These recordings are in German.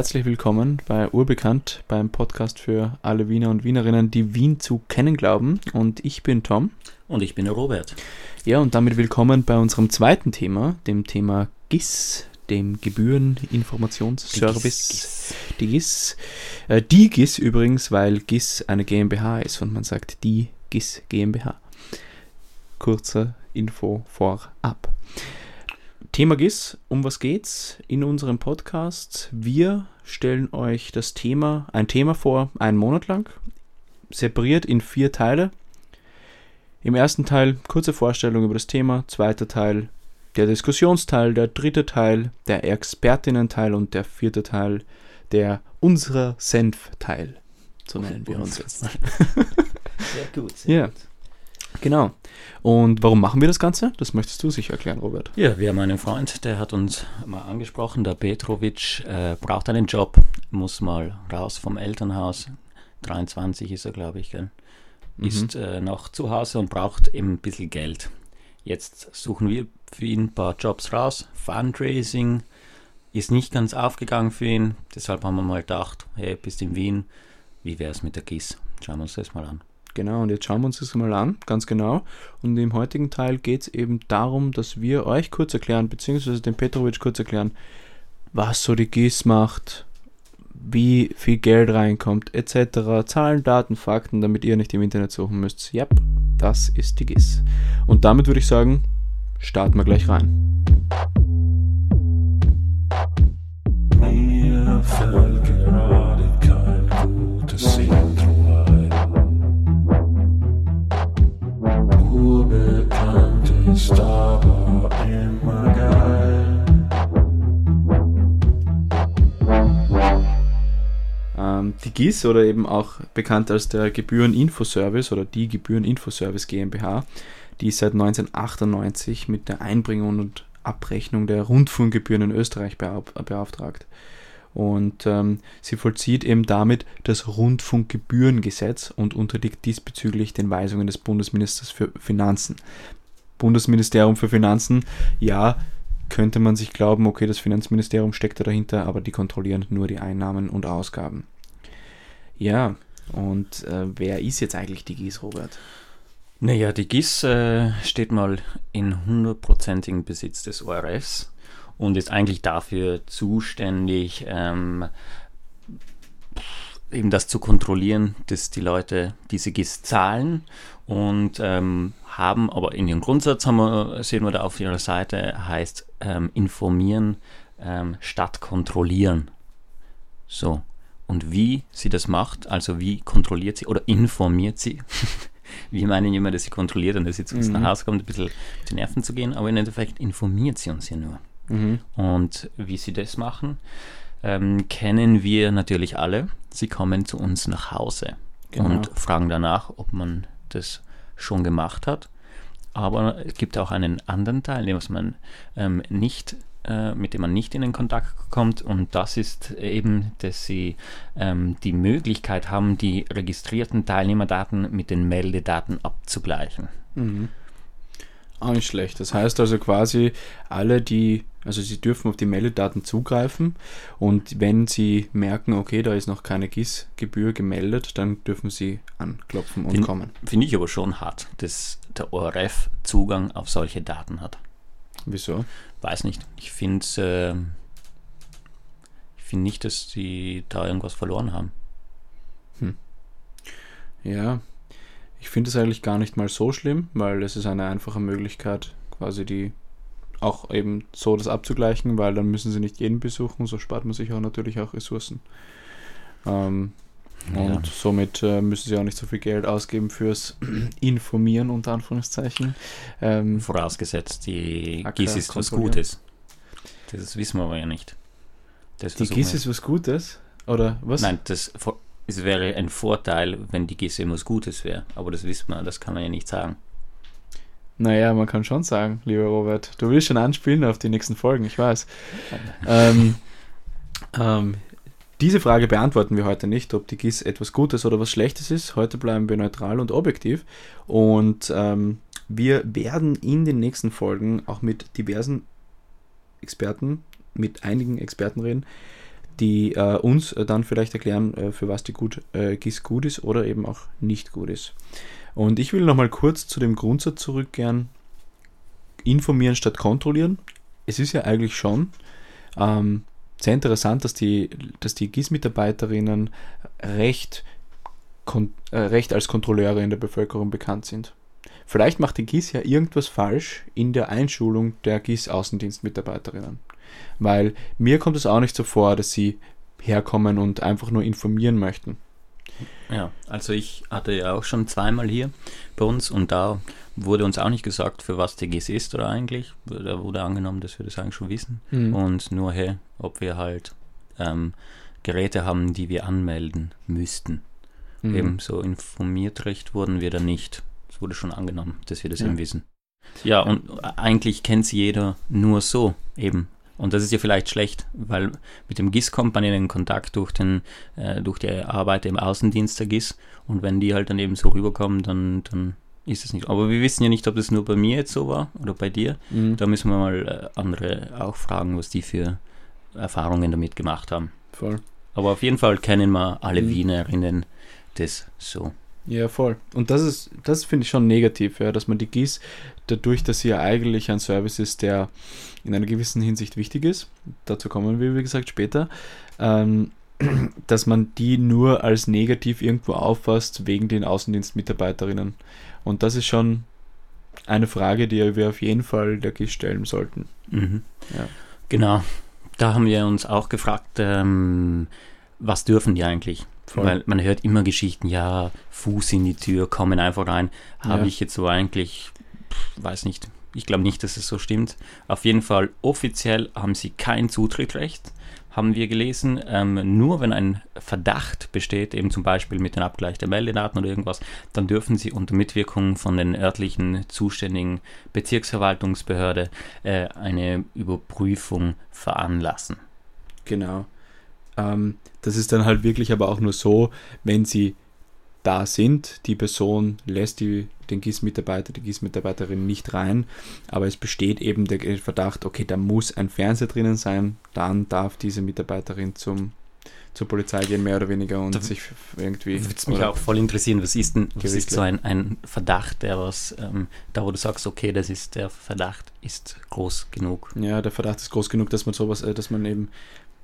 herzlich willkommen bei Urbekannt, beim Podcast für alle Wiener und Wienerinnen, die Wien zu kennen glauben. Und ich bin Tom. Und ich bin Robert. Ja, und damit willkommen bei unserem zweiten Thema, dem Thema GIS, dem Gebühreninformationsservice. Die GIS. Äh, die GIS übrigens, weil GIS eine GmbH ist und man sagt die GIS GmbH. Kurze Info vorab. Thema GIS, um was geht's in unserem Podcast? Wir stellen euch das Thema, ein Thema vor, einen Monat lang, separiert in vier Teile. Im ersten Teil kurze Vorstellung über das Thema, zweiter Teil der Diskussionsteil, der dritte Teil der Expertinnen-Teil und der vierte Teil der unserer Senf-Teil. So nennen wir uns jetzt mal. Sehr gut. Sehr Ja. gut. Genau. Und warum machen wir das Ganze? Das möchtest du sicher erklären, Robert. Ja, wir haben einen Freund, der hat uns mal angesprochen, der Petrovic äh, braucht einen Job, muss mal raus vom Elternhaus. 23 ist er, glaube ich, gell? ist äh, noch zu Hause und braucht eben ein bisschen Geld. Jetzt suchen wir für ihn ein paar Jobs raus. Fundraising ist nicht ganz aufgegangen für ihn, deshalb haben wir mal gedacht, hey, bist in Wien, wie wäre es mit der GIS? Schauen wir uns das mal an. Genau, und jetzt schauen wir uns das mal an, ganz genau. Und im heutigen Teil geht es eben darum, dass wir euch kurz erklären, beziehungsweise dem Petrovic kurz erklären, was so die GIS macht, wie viel Geld reinkommt, etc. Zahlen, Daten, Fakten, damit ihr nicht im Internet suchen müsst. Ja, das ist die GIS. Und damit würde ich sagen, starten wir gleich rein. Mir ist aber immer geil. Ähm, die GIS oder eben auch bekannt als der Gebühreninfoservice oder die Gebühreninfoservice GmbH, die ist seit 1998 mit der Einbringung und Abrechnung der Rundfunkgebühren in Österreich beauf- beauftragt. Und ähm, sie vollzieht eben damit das Rundfunkgebührengesetz und unterliegt diesbezüglich den Weisungen des Bundesministers für Finanzen. Bundesministerium für Finanzen, ja, könnte man sich glauben, okay, das Finanzministerium steckt da dahinter, aber die kontrollieren nur die Einnahmen und Ausgaben. Ja, und äh, wer ist jetzt eigentlich die GIS, Robert? Naja, die GIS äh, steht mal in hundertprozentigen Besitz des ORFs und ist eigentlich dafür zuständig, ähm, eben das zu kontrollieren, dass die Leute diese GIS zahlen und ähm, haben, aber in ihrem Grundsatz haben wir, sehen wir da auf ihrer Seite, heißt ähm, informieren ähm, statt kontrollieren. So. Und wie sie das macht, also wie kontrolliert sie oder informiert sie, wir meinen immer, dass sie kontrolliert und dass sie zu uns Mhm. nach Hause kommt, ein bisschen auf die Nerven zu gehen, aber im Endeffekt informiert sie uns ja nur. Mhm. Und wie sie das machen, ähm, kennen wir natürlich alle. Sie kommen zu uns nach Hause Genau. und fragen danach, ob man das schon gemacht hat. Aber es gibt auch einen anderen Teil, den man ähm, nicht, äh, mit dem man nicht in den Kontakt kommt. Und das ist eben, dass sie ähm, die Möglichkeit haben, die registrierten Teilnehmerdaten mit den Meldedaten abzugleichen. Mhm. Auch nicht schlecht. Das heißt also quasi, alle, die, also sie dürfen auf die Meldedaten zugreifen und wenn sie merken, okay, da ist noch keine GIS-Gebühr gemeldet, dann dürfen sie anklopfen und Fin- kommen. Finde ich aber schon hart, dass der ORF Zugang auf solche Daten hat. Wieso? Weiß nicht. Ich finde äh, ich finde nicht, dass die da irgendwas verloren haben. Ja, ich finde es eigentlich gar nicht mal so schlimm, weil es ist eine einfache Möglichkeit, quasi die auch eben so das abzugleichen, weil dann müssen sie nicht jeden besuchen, so spart man sich auch natürlich auch Ressourcen. Ähm, und somit äh, müssen sie auch nicht so viel Geld ausgeben fürs Informieren, unter Anführungszeichen. Ähm, Vorausgesetzt, die Acker GIS ist was. Gutes. Das wissen wir aber ja nicht. Das die GIS ist was Gutes? Oder was? Nein, das, es wäre ein Vorteil, wenn die GIS immer was Gutes wäre. Aber das wissen wir, das kann man ja nicht sagen. Naja, man kann schon sagen, lieber Robert, du willst schon anspielen auf die nächsten Folgen, ich weiß. ähm, ähm, diese Frage beantworten wir heute nicht, ob die GIS etwas Gutes oder was Schlechtes ist. Heute bleiben wir neutral und objektiv. Und ähm, wir werden in den nächsten Folgen auch mit diversen Experten, mit einigen Experten reden, die äh, uns äh, dann vielleicht erklären, äh, für was die gut, äh, GIS gut ist oder eben auch nicht gut ist. Und ich will nochmal kurz zu dem Grundsatz zurückkehren, informieren statt kontrollieren. Es ist ja eigentlich schon ähm, sehr interessant, dass die, dass die GIS-Mitarbeiterinnen recht, kon, äh, recht als Kontrolleure in der Bevölkerung bekannt sind. Vielleicht macht die GIS ja irgendwas falsch in der Einschulung der GIS-Außendienstmitarbeiterinnen. Weil mir kommt es auch nicht so vor, dass sie herkommen und einfach nur informieren möchten. Ja, also ich hatte ja auch schon zweimal hier bei uns und da wurde uns auch nicht gesagt, für was GIS ist oder eigentlich. Da wurde angenommen, dass wir das eigentlich schon wissen. Mhm. Und nur, hey, ob wir halt ähm, Geräte haben, die wir anmelden müssten. Mhm. Eben so informiert recht wurden wir da nicht. Es wurde schon angenommen, dass wir das Ja. eben wissen. Ja, und eigentlich kennt es jeder nur so eben. Und das ist ja vielleicht schlecht, weil mit dem GIS kommt man in den Kontakt durch, den, äh, durch die Arbeit im Außendienst der GIS. Und wenn die halt dann eben so rüberkommen, dann, dann ist es nicht. Aber wir wissen ja nicht, ob das nur bei mir jetzt so war oder bei dir. Mhm. Da müssen wir mal äh, andere auch fragen, was die für Erfahrungen damit gemacht haben. Voll. Aber auf jeden Fall kennen wir alle Mhm. Wienerinnen das so. Ja, voll. Und das ist, das finde ich schon negativ, ja, dass man die GIS, dadurch, dass sie ja eigentlich ein Service ist, der in einer gewissen Hinsicht wichtig ist, dazu kommen wir, wie gesagt, später, ähm, dass man die nur als negativ irgendwo auffasst wegen den Außendienstmitarbeiterinnen. Und das ist schon eine Frage, die wir auf jeden Fall der GIS stellen sollten. Mhm. Ja. Genau. Da haben wir uns auch gefragt, ähm, was dürfen die eigentlich? Voll. Weil man hört immer Geschichten, ja, Fuß in die Tür, kommen einfach rein. Habe Ja. ich jetzt so eigentlich, pff, weiß nicht, ich glaube nicht, dass es so stimmt. Auf jeden Fall, offiziell haben sie kein Zutrittsrecht, haben wir gelesen. Ähm, nur wenn ein Verdacht besteht, eben zum Beispiel mit dem Abgleich der Meldedaten oder irgendwas, dann dürfen sie unter Mitwirkung von den örtlichen zuständigen Bezirksverwaltungsbehörde äh, eine Überprüfung veranlassen. Genau. Ähm, das ist dann halt wirklich aber auch nur so, wenn sie da sind, die Person lässt die, den GIS-Mitarbeiter, die GIS-Mitarbeiterin nicht rein, aber es besteht eben der Verdacht, okay, da muss ein Fernseher drinnen sein, dann darf diese Mitarbeiterin zum, zur Polizei gehen, mehr oder weniger, und Da sich irgendwie... Würde mich oder- auch voll interessieren, was ist denn was ist so ein, ein Verdacht, der was, ähm, da wo du sagst, okay, das ist der Verdacht ist groß genug. Ja, der Verdacht ist groß genug, dass man sowas, äh, dass man eben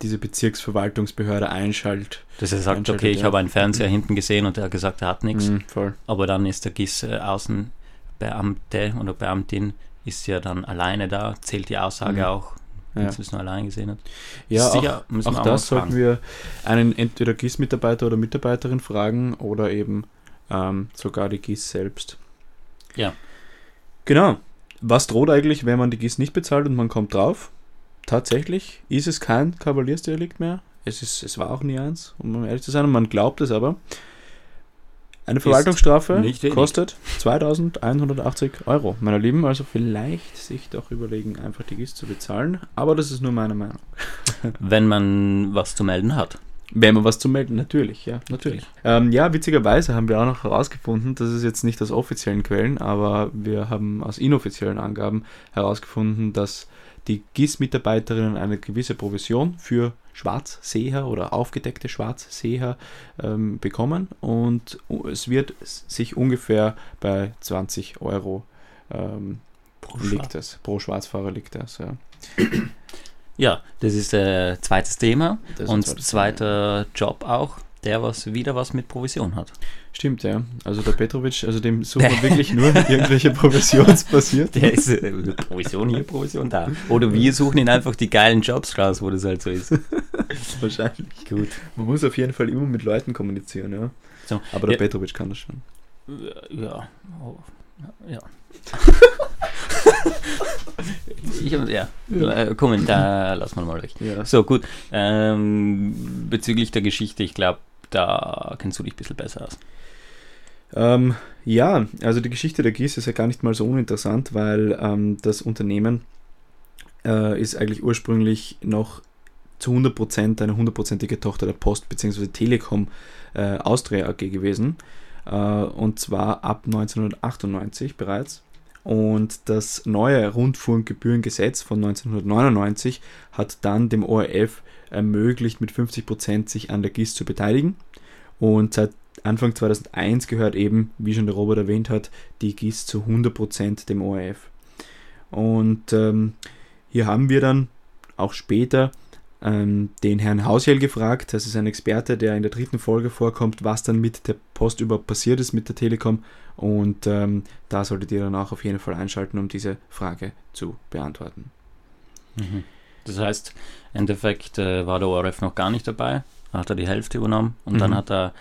diese Bezirksverwaltungsbehörde einschaltet. Dass er sagt, okay, ich ja. habe einen Fernseher hinten gesehen und er hat gesagt, er hat nichts. Mhm. Aber dann ist der GIS äh, Außenbeamte oder Beamtin ist ja dann alleine da, zählt die Aussage Mhm. auch, wenn Ja. sie es nur allein gesehen hat. Ja, Sicher, auch, auch auch das sollten wir einen entweder GIS-Mitarbeiter oder Mitarbeiterin fragen oder eben ähm, sogar die GIS selbst. Ja. Genau. Was droht eigentlich, wenn man die GIS nicht bezahlt und man kommt drauf? Tatsächlich ist es kein Kavaliersdelikt mehr. Es, ist, es war auch nie eins, um ehrlich zu sein, und man glaubt es aber. Eine Verwaltungsstrafe kostet 2180 Euro. Meine Lieben, also vielleicht sich doch überlegen, einfach die GIS zu bezahlen. Aber das ist nur meine Meinung. Wenn man was zu melden hat. Wenn man was zu melden, natürlich, ja, natürlich. Ähm, ja, witzigerweise haben wir auch noch herausgefunden, das ist jetzt nicht aus offiziellen Quellen, aber wir haben aus inoffiziellen Angaben herausgefunden, dass die GIS-Mitarbeiterinnen eine gewisse Provision für Schwarzseher oder aufgedeckte Schwarzseher ähm, bekommen und es wird sich ungefähr bei 20 Euro ähm, Pro liegt das. Pro Schwarzfahrer liegt das, ja. Ja, das ist äh, zweites Thema. Das und zweiter Job auch, der was wieder was mit Provision hat. Stimmt, ja. Also der Petrovic, also dem sucht man wirklich nur irgendwelche provisionsbasiert. Der ist äh, Provision hier, Provision da. Oder wir suchen ihn einfach die geilen Jobs raus, wo das halt so ist. Wahrscheinlich. Gut. Man muss auf jeden Fall immer mit Leuten kommunizieren, ja. So, Aber der ja, Petrovic kann das schon. ja. Oh, ja. ich, hab- ja. Äh, Kommentar lassen wir mal weg. Ja. So, gut. Ähm, bezüglich der Geschichte, ich glaube, da kennst du dich ein bisschen besser aus. Ähm, ja, also die Geschichte der GIS ist ja gar nicht mal so uninteressant, weil ähm, das Unternehmen äh, ist eigentlich ursprünglich noch zu 100% eine hundertprozentige Tochter der Post bzw. Telekom äh, Austria AG gewesen. Äh, und zwar ab 1998 bereits. Und das neue Rundfunkgebührengesetz von 1999 hat dann dem ORF ermöglicht, mit 50% sich an der GIS zu beteiligen. Und seit Anfang 2001 gehört eben, wie schon der Robert erwähnt hat, die GIS zu 100% dem ORF. Und ähm, hier haben wir dann auch später ähm, den Herrn Hausjell gefragt. Das ist ein Experte, der in der dritten Folge vorkommt, was dann mit der Post überhaupt passiert ist mit der Telekom. Und ähm, da solltet ihr dann auch auf jeden Fall einschalten, um diese Frage zu beantworten. Mhm. Das heißt, im Endeffekt äh, war der ORF noch gar nicht dabei, hat er die Hälfte übernommen und Mhm. dann hat er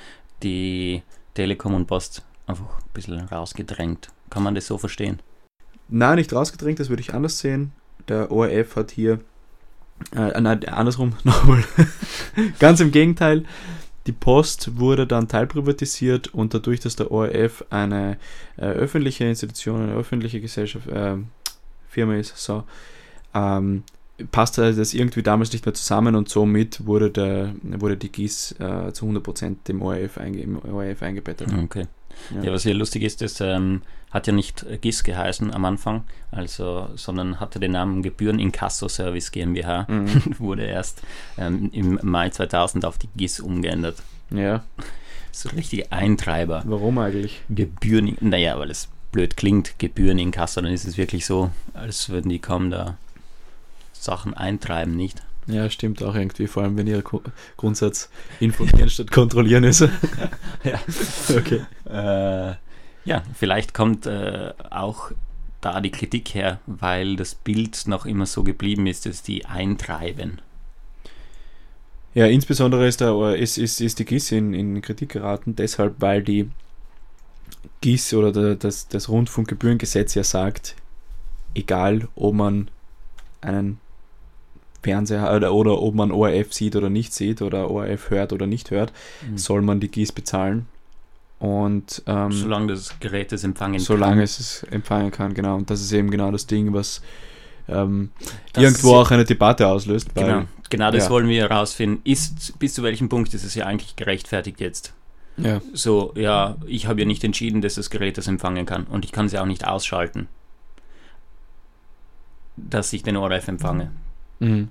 die Telekom und Post einfach ein bisschen rausgedrängt. Kann man das so verstehen? Nein, nicht rausgedrängt, das würde ich anders sehen. Der ORF hat hier, äh, nein, andersrum, nochmal, ganz im Gegenteil. Die Post wurde dann teilprivatisiert und dadurch, dass der ORF eine äh, öffentliche Institution, eine öffentliche Gesellschaft, äh, Firma ist, so, ähm, passte das irgendwie damals nicht mehr zusammen und somit wurde, der, wurde die GIS äh, zu 100% dem ORF, einge, im ORF eingebettet. Okay. Ja. Ja, was hier lustig ist, das ähm, hat ja nicht äh, GIS geheißen am Anfang, also, sondern hatte den Namen Gebühren Inkasso Service GmbH. Mhm. Wurde erst ähm, im Mai 2000 auf die GIS umgeändert. ja, So richtige Eintreiber. warum eigentlich? Gebühren, naja, weil es blöd klingt, Gebühren in Kassel, dann ist es wirklich so, als würden die kaum da Sachen eintreiben, nicht? Ja, stimmt auch irgendwie, vor allem wenn ihr Gru- Grundsatz informieren statt kontrollieren ist. Ja. Okay. Äh, ja, vielleicht kommt äh, auch da die Kritik her, weil das Bild noch immer so geblieben ist, dass die eintreiben. Ja, insbesondere ist, der, ist, ist, ist die GIS in, in Kritik geraten, deshalb, weil die GIS oder der, das, das Rundfunkgebührengesetz ja sagt, egal ob man einen Fernseher oder, oder ob man ORF sieht oder nicht sieht oder ORF hört oder nicht hört, Mhm. soll man die GIS bezahlen. Und ähm, Solange das Gerät es empfangen solange kann. es es empfangen kann, genau. Und das ist eben genau das Ding, was ähm, irgendwo auch eine Debatte auslöst. Weil, Genau, genau das ja. wollen wir herausfinden. Ist, bis zu welchem Punkt ist es ja eigentlich gerechtfertigt jetzt? Ja, So, ja, ich habe ja nicht entschieden, dass das Gerät das empfangen kann und ich kann es ja auch nicht ausschalten, dass ich den ORF empfange. mhm.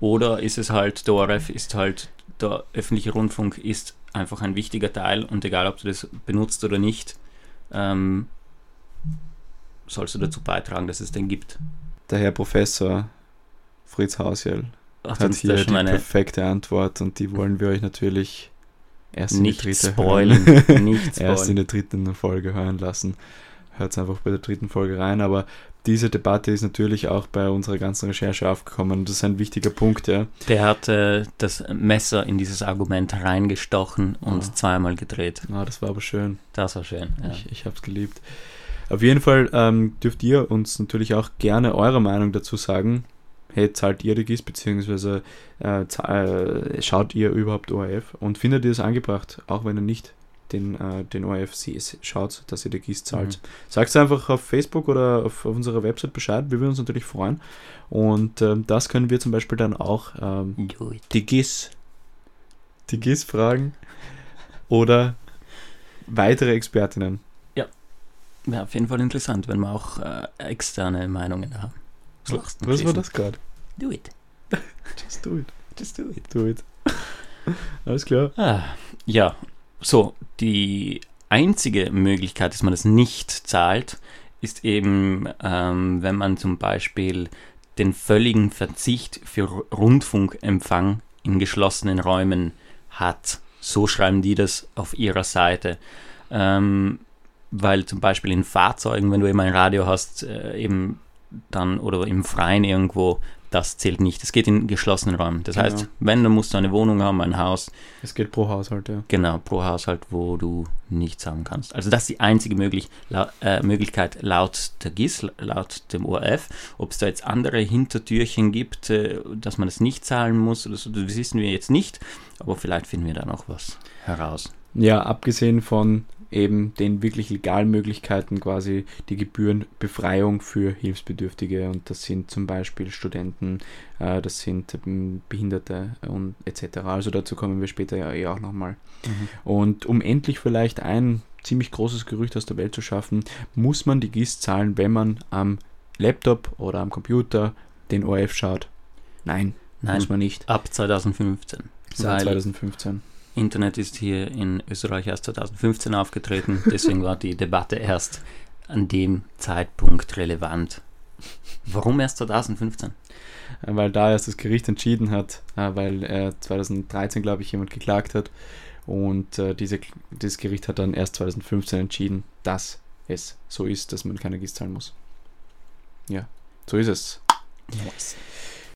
Oder ist es halt, der ORF ist halt, der öffentliche Rundfunk ist einfach ein wichtiger Teil und egal, ob du das benutzt oder nicht, ähm, sollst du dazu beitragen, dass es den gibt. der Herr Professor Fritz Hausjell Hat hat hier die eine perfekte Antwort und die wollen wir euch natürlich erst in nicht spoilen, nicht erst in spoilen. der dritten Folge hören lassen. Hört einfach bei der dritten Folge rein, aber diese Debatte ist natürlich auch bei unserer ganzen Recherche aufgekommen und das ist ein wichtiger Punkt, ja. Der hat äh, das Messer in dieses Argument reingestochen und Ah. zweimal gedreht. Ah, das war aber schön. Das war schön. Ja. Ich, ich habe es geliebt. Auf jeden Fall ähm, dürft ihr uns natürlich auch gerne eure Meinung dazu sagen. Hey, zahlt ihr die GIS, beziehungsweise äh, zahl- äh, schaut ihr überhaupt ORF und findet ihr es angebracht, auch wenn ihr nicht den, äh, den ORF schaut, dass ihr die GIS zahlt. Mhm. Sagt einfach auf Facebook oder auf, auf unserer Website Bescheid, wir würden uns natürlich freuen. Und ähm, das können wir zum Beispiel dann auch ähm, die GIS, die GIS fragen oder weitere Expertinnen. Ja, auf jeden Fall interessant, wenn wir auch äh, externe Meinungen haben. Was, was war das gerade? Do it. Just do it. Just do it. Do it. Alles klar. Ah, ja, so, die einzige Möglichkeit, dass man das nicht zahlt, ist eben, ähm, wenn man zum Beispiel den völligen Verzicht für Ru- Rundfunkempfang in geschlossenen Räumen hat. So schreiben die das auf ihrer Seite. Ähm, weil zum Beispiel in Fahrzeugen, wenn du eben ein Radio hast, äh, eben dann oder im Freien irgendwo, das zählt nicht. Es geht in geschlossenen Räumen. Das Genau. heißt, wenn, dann musst du eine Wohnung haben, ein Haus, Es geht pro Haushalt, ja. Genau, pro Haushalt, wo du nichts haben kannst. Also das ist die einzige möglich, lau äh, Möglichkeit laut der GIS, laut dem ORF. Ob es da jetzt andere Hintertürchen gibt, äh, dass man es nicht zahlen muss, oder so, das wissen wir jetzt nicht. Aber vielleicht finden wir da noch was heraus. Ja, abgesehen von eben den wirklich legalen Möglichkeiten quasi die Gebührenbefreiung für Hilfsbedürftige und das sind zum Beispiel Studenten, äh, das sind ähm, Behinderte und etc. Also dazu kommen wir später ja eh auch nochmal. Mhm. Und um endlich vielleicht ein ziemlich großes Gerücht aus der Welt zu schaffen, muss man die GIS zahlen, wenn man am Laptop oder am Computer den ORF schaut. Nein, Nein, muss man nicht. ab 2015. Seit Weil 2015. Internet ist hier in Österreich erst 2015 aufgetreten, deswegen war die Debatte erst an dem Zeitpunkt relevant. Warum erst 2015? Äh, Weil da erst das Gericht entschieden hat, äh, weil äh, 2013, glaube ich, jemand geklagt hat. Und äh, diese, dieses Gericht hat dann erst 2015 entschieden, dass es so ist, dass man keine GIS zahlen muss. Ja, so ist es.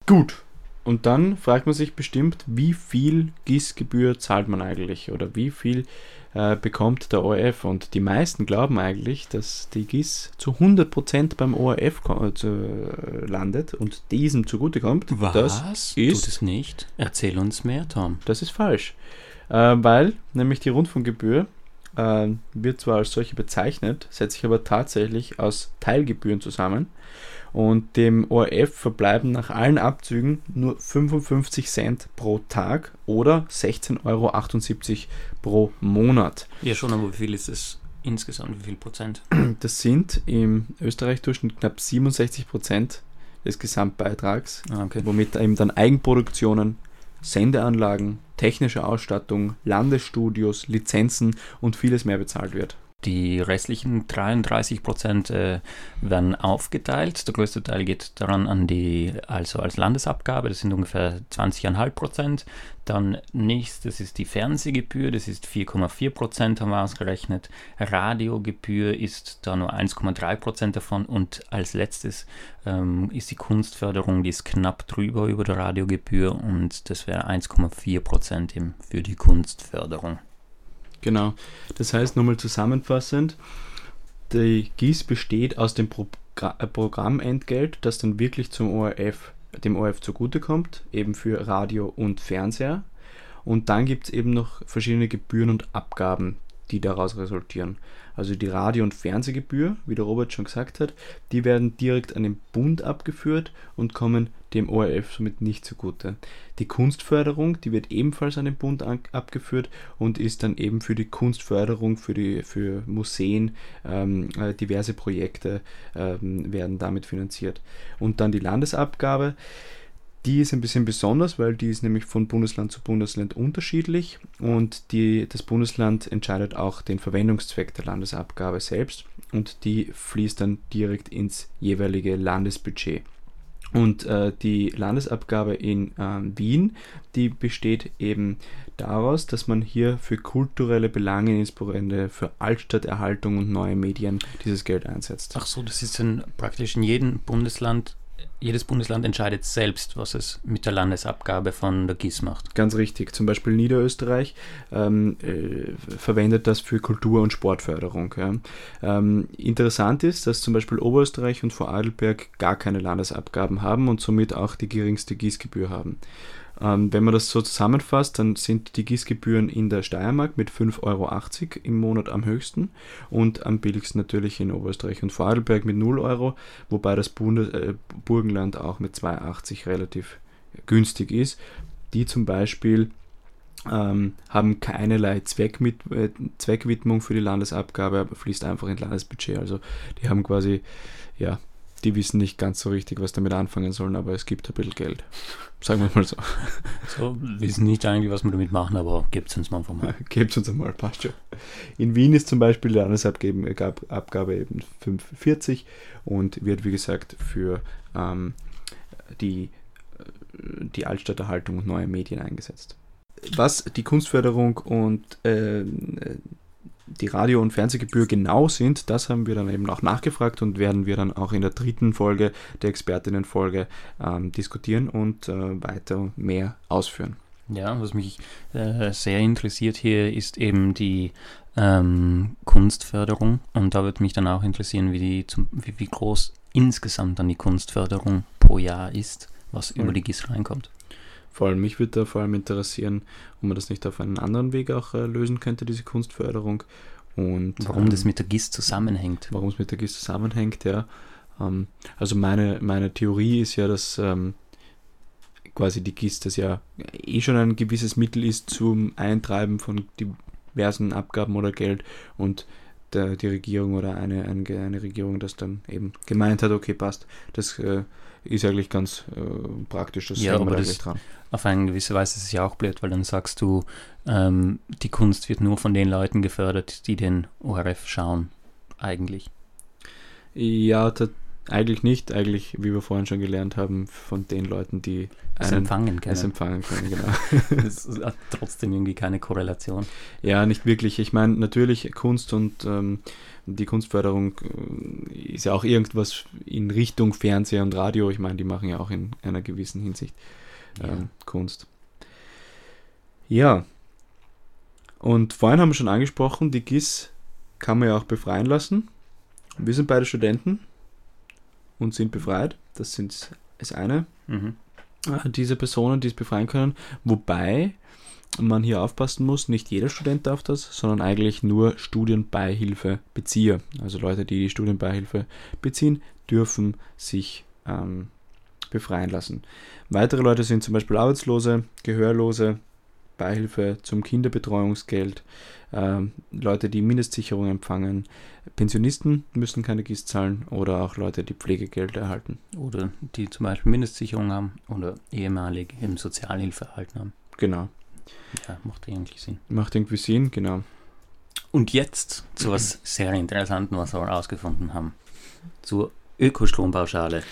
Gut. Und dann fragt man sich bestimmt, wie viel GIS-Gebühr zahlt man eigentlich oder wie viel äh, bekommt der ORF? Und die meisten glauben eigentlich, dass die GIS zu 100% beim ORF äh, äh, landet und diesem zugutekommt. Das Was? ist- Tut es nicht? Erzähl uns mehr, Tom. das ist falsch. Äh, weil nämlich die Rundfunkgebühr äh, wird zwar als solche bezeichnet, setzt sich aber tatsächlich aus Teilgebühren zusammen. Und dem ORF verbleiben nach allen Abzügen nur 55 Cent pro Tag oder 16,78 Euro pro Monat. Ja, schon, aber wie viel ist es insgesamt? Wie viel Prozent? Das sind im Österreich-Durchschnitt knapp 67 Prozent des Gesamtbeitrags Ah, okay. womit eben dann Eigenproduktionen, Sendeanlagen, technische Ausstattung, Landesstudios, Lizenzen und vieles mehr bezahlt wird. Die restlichen 33 Prozent äh, werden aufgeteilt. Der größte Teil geht daran an die, also als Landesabgabe, das sind ungefähr 20,5 Prozent. Dann nächstes ist die Fernsehgebühr, das ist 4,4 Prozent, haben wir ausgerechnet. Radiogebühr ist da nur 1,3 Prozent davon. Und als letztes ähm, ist die Kunstförderung, die ist knapp drüber über der Radiogebühr und das wäre 1,4 Prozent für die Kunstförderung. Genau. Das heißt, nochmal zusammenfassend, die GIS besteht aus dem Progra äh, Programmentgelt, das dann wirklich zum ORF, dem ORF zugutekommt, eben für Radio und Fernseher. Und dann gibt es eben noch verschiedene Gebühren und Abgaben, die daraus resultieren. Also die Radio- und Fernsehgebühr, wie der Robert schon gesagt hat, die werden direkt an den Bund abgeführt und kommen dem ORF somit nicht zugute. Die Kunstförderung, die wird ebenfalls an den Bund an, abgeführt und ist dann eben für die Kunstförderung, für, die, für Museen, ähm, äh, diverse Projekte ähm, werden damit finanziert. Und dann die Landesabgabe, die ist ein bisschen besonders, weil die ist nämlich von Bundesland zu Bundesland unterschiedlich und die, das Bundesland entscheidet auch den Verwendungszweck der Landesabgabe selbst und die fließt dann direkt ins jeweilige Landesbudget. Und äh, die Landesabgabe in ähm, Wien, die besteht eben daraus, dass man hier für kulturelle Belange, insbesondere für Altstadterhaltung und neue Medien, dieses Geld einsetzt. Ach so, das ist dann praktisch in jedem Bundesland, jedes Bundesland entscheidet selbst, was es mit der Landesabgabe von der GIS macht. Ganz richtig. Zum Beispiel Niederösterreich ähm, äh, verwendet das für Kultur- und Sportförderung. Ja. Ähm, interessant ist, dass zum Beispiel Oberösterreich und Vorarlberg gar keine Landesabgaben haben und somit auch die geringste Gießgebühr haben. Ähm, wenn man das so zusammenfasst, dann sind die Gießgebühren in der Steiermark mit 5,80 Euro im Monat am höchsten und am billigsten natürlich in Oberösterreich und Vorarlberg mit 0 Euro, wobei das Bundes äh, Burgenland auch mit 2,80 relativ günstig ist, die zum Beispiel ähm, haben keinerlei Zweckmit äh, Zweckwidmung für die Landesabgabe, aber fließt einfach ins Landesbudget. Also die haben quasi, ja, die wissen nicht ganz so richtig, was damit anfangen sollen, aber es gibt ein bisschen Geld. Sagen wir mal so. So, wir wissen nicht eigentlich, was wir damit machen, aber gebt es uns mal einfach mal. Gebt uns einmal, passt schon. In Wien ist zum Beispiel die Landesabgabe Abgabe- Abgabe eben 5,40 und wird, wie gesagt, für ähm, die, äh, die Altstadterhaltung und neue Medien eingesetzt. Was die Kunstförderung und äh, die Radio- und Fernsehgebühr genau sind, das haben wir dann eben auch nachgefragt und werden wir dann auch in der dritten Folge der Expertinnenfolge ähm, diskutieren und äh, weiter mehr ausführen. Ja, was mich äh, sehr interessiert hier ist eben die ähm, Kunstförderung und da würde mich dann auch interessieren, wie, die zum, wie, wie groß insgesamt dann die Kunstförderung pro Jahr ist, was Mhm. über die GIS reinkommt. Vor allem, mich würde da vor allem interessieren, ob man das nicht auf einen anderen Weg auch äh, lösen könnte, diese Kunstförderung. Und Warum ähm, das mit der GIS zusammenhängt. warum es mit der GIS zusammenhängt, ja. Ähm, also meine, meine Theorie ist ja, dass ähm, quasi die GIS das ja eh schon ein gewisses Mittel ist zum Eintreiben von diversen Abgaben oder Geld und der, die Regierung oder eine, eine, eine Regierung das dann eben gemeint hat, okay, passt, das äh, ist eigentlich ganz äh, praktisch, das Ja, aber da das- dran. Auf eine gewisse Weise ist es ja auch blöd, weil dann sagst du, ähm, die Kunst wird nur von den Leuten gefördert, die den ORF schauen, eigentlich. Ja, eigentlich nicht, eigentlich, wie wir vorhin schon gelernt haben, von den Leuten, die einen empfangen es können. empfangen können, genau. Das hat trotzdem irgendwie keine Korrelation. Ja, nicht wirklich. Ich meine, natürlich Kunst und ähm, die Kunstförderung äh, ist ja auch irgendwas in Richtung Fernseher und Radio. Ich meine, die machen ja auch in einer gewissen Hinsicht Ja. ähm, Kunst. Ja. Und vorhin haben wir schon angesprochen, die GIS kann man ja auch befreien lassen. Wir sind beide Studenten und sind befreit. Das sind das eine Mhm. äh, diese Personen, die es befreien können. Wobei man hier aufpassen muss, nicht jeder Student darf das, sondern eigentlich nur Studienbeihilfebezieher. Also Leute, die die Studienbeihilfe beziehen, dürfen sich ähm, befreien lassen. Weitere Leute sind zum Beispiel Arbeitslose, Gehörlose, Beihilfe zum Kinderbetreuungsgeld, ähm, Leute, die Mindestsicherung empfangen, Pensionisten müssen keine GIS zahlen oder auch Leute, die Pflegegeld erhalten. Oder die zum Beispiel Mindestsicherung haben oder ehemalig eben Sozialhilfe erhalten haben. Genau. Ja, macht eigentlich Sinn. Macht irgendwie Sinn, genau. Und jetzt zu was sehr Interessanten, was wir herausgefunden haben. Zur Ökostrompauschale.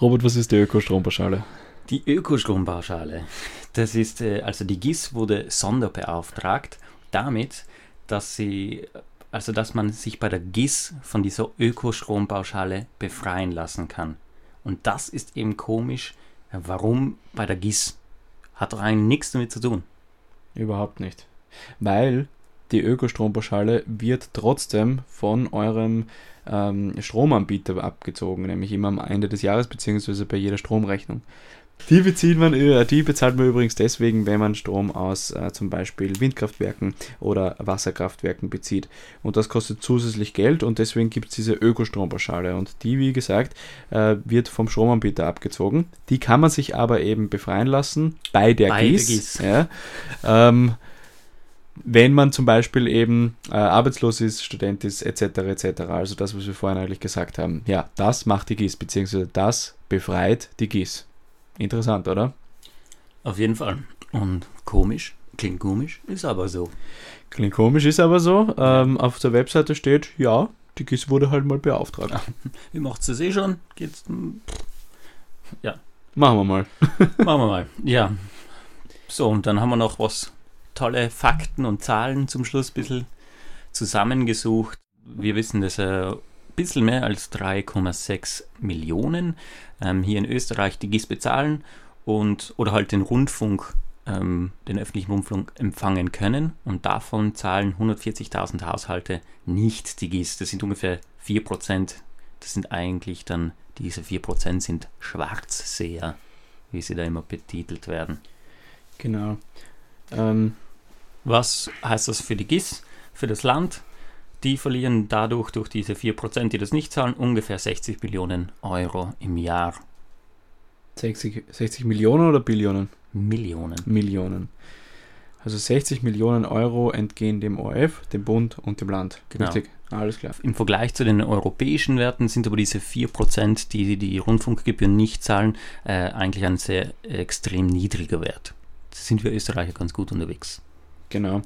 Robert, was ist die Ökostrompauschale? Die Ökostrompauschale, das ist, äh, also die GIS wurde sonderbeauftragt damit, dass sie, also dass man sich bei der GIS von dieser Ökostrompauschale befreien lassen kann. Und das ist eben komisch. Warum bei der GIS? Hat doch eigentlich nichts damit zu tun. Überhaupt nicht. Weil die Ökostrompauschale wird trotzdem von eurem ähm, Stromanbieter abgezogen, nämlich immer am Ende des Jahres beziehungsweise bei jeder Stromrechnung. Die, bezieht man, äh, die bezahlt man übrigens deswegen, wenn man Strom aus äh, zum Beispiel Windkraftwerken oder Wasserkraftwerken bezieht. Und das kostet zusätzlich Geld und deswegen gibt es diese Ökostrompauschale. Und die, wie gesagt, äh, wird vom Stromanbieter abgezogen. Die kann man sich aber eben befreien lassen bei der Bei der GIS. GIS. Ja. Ähm, wenn man zum Beispiel eben äh, arbeitslos ist, Student ist, etc., etc. Also das, was wir vorhin eigentlich gesagt haben. Ja, das macht die GIS, beziehungsweise das befreit die GIS. Interessant, oder? Auf jeden Fall. Und komisch, klingt komisch, ist aber so. Klingt komisch, ist aber so. Ähm, auf der Webseite steht, ja, die GIS wurde halt mal beauftragt. Wie macht's das eh schon? Geht's, hm, Machen wir mal. Machen wir mal. Ja. So, und dann haben wir noch was tolle Fakten und Zahlen zum Schluss ein bisschen zusammengesucht. Wir wissen, dass ein bisschen mehr als 3,6 Millionen ähm, hier in Österreich die GIS bezahlen und oder halt den Rundfunk, ähm, den öffentlichen Rundfunk empfangen können. Und davon zahlen 140.000 Haushalte nicht die GIS. Das sind ungefähr 4%. Das sind eigentlich dann, diese 4% sind Schwarzseher wie sie da immer betitelt werden. Genau. Ähm, Was heißt das für die GIS, für das Land? Die verlieren dadurch, durch diese 4%, die das nicht zahlen, ungefähr 60 Billionen Euro im Jahr. 60, 60 Millionen oder Billionen? Millionen. Millionen. Also 60 Millionen Euro entgehen dem ORF, dem Bund und dem Land. Genau. Richtig, alles klar. Im Vergleich zu den europäischen Werten sind aber diese 4%, die die Rundfunkgebühren nicht zahlen, äh, eigentlich ein sehr extrem niedriger Wert. Da sind wir Österreicher ganz gut unterwegs. Genau.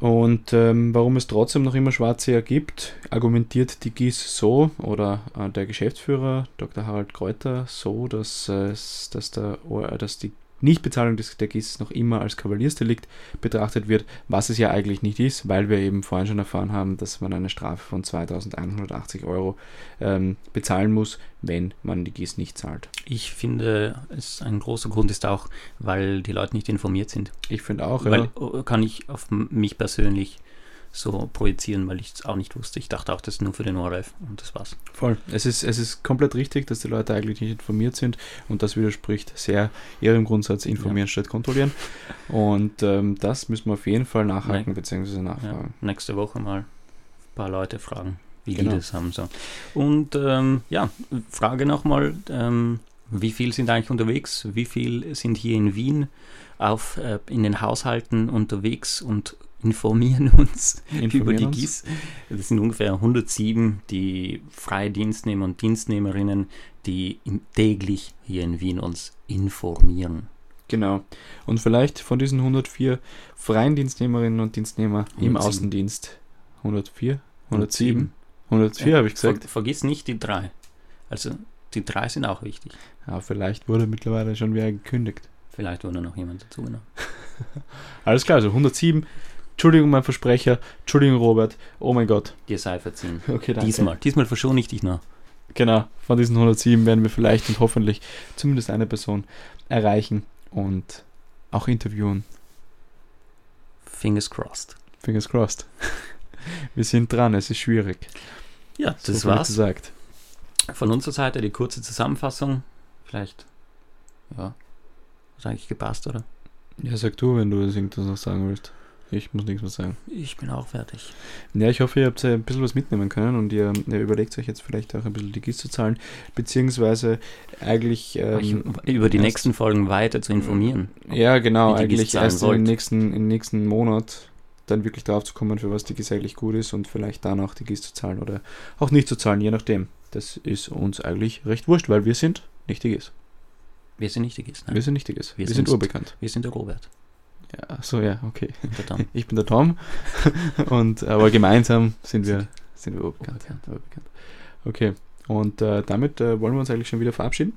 Und ähm, warum es trotzdem noch immer Schwarzseher gibt, argumentiert die GIS so oder äh, der Geschäftsführer Dr. Harald Kräuter so, dass, äh, dass, der, OR dass die Nichtbezahlung des, der GIS noch immer als Kavaliersdelikt betrachtet wird, was es ja eigentlich nicht ist, weil wir eben vorhin schon erfahren haben, dass man eine Strafe von 2180 Euro ähm, bezahlen muss, wenn man die GIS nicht zahlt. Ich finde, es ein großer Grund ist auch, weil die Leute nicht informiert sind. Ich finde auch, Weil ja. äh, kann ich auf mich persönlich so projizieren, weil ich es auch nicht wusste. Ich dachte auch, das ist nur für den ORF und das war's. Voll. Es ist, es ist komplett richtig, dass die Leute eigentlich nicht informiert sind und das widerspricht sehr ihrem Grundsatz informieren statt kontrollieren. Und ähm, das müssen wir auf jeden Fall nachhaken Nee. bzw. Ja, nachfragen. nächste Woche mal ein paar Leute fragen, wie Genau. die das haben. So. Und ähm, ja, Frage nochmal, ähm, wie viel sind eigentlich unterwegs? Wie viel sind hier in Wien auf, äh, in den Haushalten unterwegs und informieren uns über Informieren die uns. GIS? Das sind ungefähr 107, die freie Dienstnehmer und Dienstnehmerinnen, die täglich hier in Wien uns informieren. Genau. Und vielleicht von diesen 104 freien Dienstnehmerinnen und Dienstnehmer im 107. Außendienst 104, 107, 104 habe ich Ver gesagt. vergiss nicht die drei. Also die drei sind auch wichtig. Ja, vielleicht wurde mittlerweile schon wieder gekündigt. Vielleicht wurde noch jemand dazu genommen. Alles klar, also 107. Entschuldigung, mein Versprecher. Entschuldigung, Robert. Oh mein Gott. Dir sei verziehen. Okay, danke. Diesmal. Diesmal verschone ich dich noch. Genau, von diesen 107 werden wir vielleicht und hoffentlich zumindest eine Person erreichen und auch interviewen. Fingers crossed. Fingers crossed. Wir sind dran, es ist schwierig. Ja, So das viel war's. gesagt. Von unserer Seite die kurze Zusammenfassung. Vielleicht, ja, hat eigentlich gepasst, oder? Ja, sag du, wenn du das irgendwas noch sagen willst. Ich muss nichts mehr sagen. Ich bin auch fertig. Ja, ich hoffe, ihr habt äh, ein bisschen was mitnehmen können und ihr, ihr überlegt euch jetzt vielleicht auch ein bisschen die GIS zu zahlen, beziehungsweise eigentlich. Ähm, über die erst- nächsten Folgen weiter zu informieren. Ja, genau, eigentlich erst im nächsten, im nächsten Monat dann wirklich drauf zu kommen, für was die GIS eigentlich gut ist und vielleicht dann auch die GIS zu zahlen oder auch nicht zu zahlen, je nachdem. Das ist uns eigentlich recht wurscht, weil wir sind nicht die GIS. Wir sind nicht die GIS, nein. Wir sind nicht die GIS. Wir, Wir sind sind's. urbekannt. Wir sind der Robert. Ja, so ja, okay. Ich bin der Tom und aber gemeinsam sind wir sind wir urbekannt. Okay, und äh, damit äh, wollen wir uns eigentlich schon wieder verabschieden.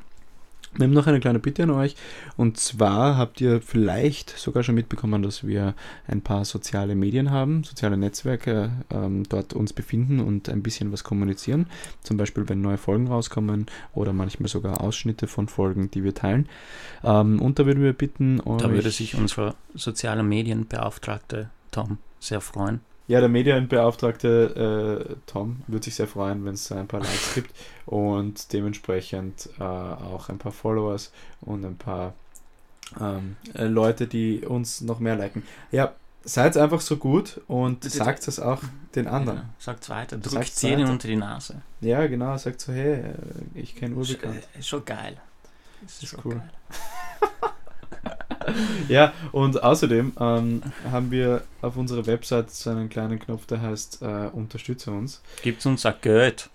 Wir haben noch eine kleine Bitte an euch. Und zwar habt ihr vielleicht sogar schon mitbekommen, dass wir ein paar soziale Medien haben, soziale Netzwerke, ähm, dort uns befinden und ein bisschen was kommunizieren. Zum Beispiel, wenn neue Folgen rauskommen oder manchmal sogar Ausschnitte von Folgen, die wir teilen. Ähm, und da würden wir bitten, Da würde sich unser sozialer Medienbeauftragte Tom sehr freuen. Ja, der Medienbeauftragte äh, Tom würde sich sehr freuen, wenn es ein paar Likes gibt und dementsprechend äh, auch ein paar Followers und ein paar ähm, äh, Leute, die uns noch mehr liken. Ja, seid einfach so gut und sagt es auch den anderen. Ja, sagt's weiter. Sagt's Drückt jedem weiter. unter die Nase. Ja, genau, sagt so, hey, äh, ich kenne Ist, Urbekannt. äh, ist schon geil. Das ist schon cool. geil. Ja, und außerdem ähm, haben wir auf unserer Website so einen kleinen Knopf, der heißt äh, Unterstütze uns. Gibt's uns ein Geld.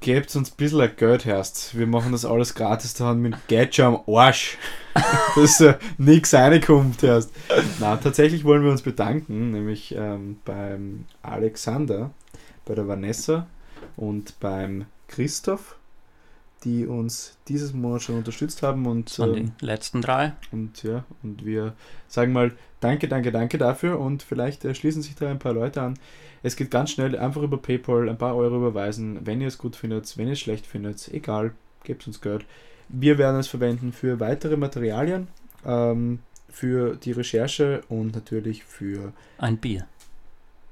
Gebt uns ein bisschen ein Geld, Herst. Wir machen das alles gratis, da haben mit Geld schon am Arsch. dass äh, nichts reinkommt, Herst. Na, tatsächlich wollen wir uns bedanken, nämlich ähm, beim Alexander, bei der Vanessa und beim Christoph, die uns dieses Monat schon unterstützt haben und, Das waren ähm, die letzten drei. und ja, und wir sagen mal danke, danke, danke dafür und vielleicht äh, schließen sich da ein paar Leute an. Es geht ganz schnell, einfach über PayPal ein paar Euro überweisen, wenn ihr es gut findet, wenn ihr es schlecht findet, egal, gebt uns Geld. Wir werden es verwenden für weitere Materialien, ähm, für die Recherche und natürlich für Ein Bier.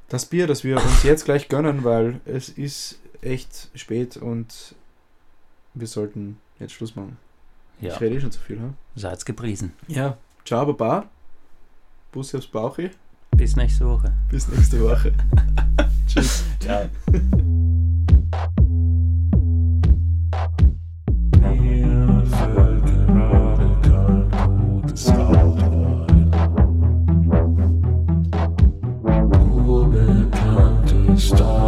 das Bier, das wir uns jetzt gleich gönnen, weil es ist echt spät und wir sollten jetzt Schluss machen. Ja. Ich rede eh schon zu viel, ha? Seid's gepriesen. Ja. Ciao, Baba. Bussi aufs Bauchi. Bis nächste Woche. Bis nächste Woche. Tschüss. Ciao. Stop.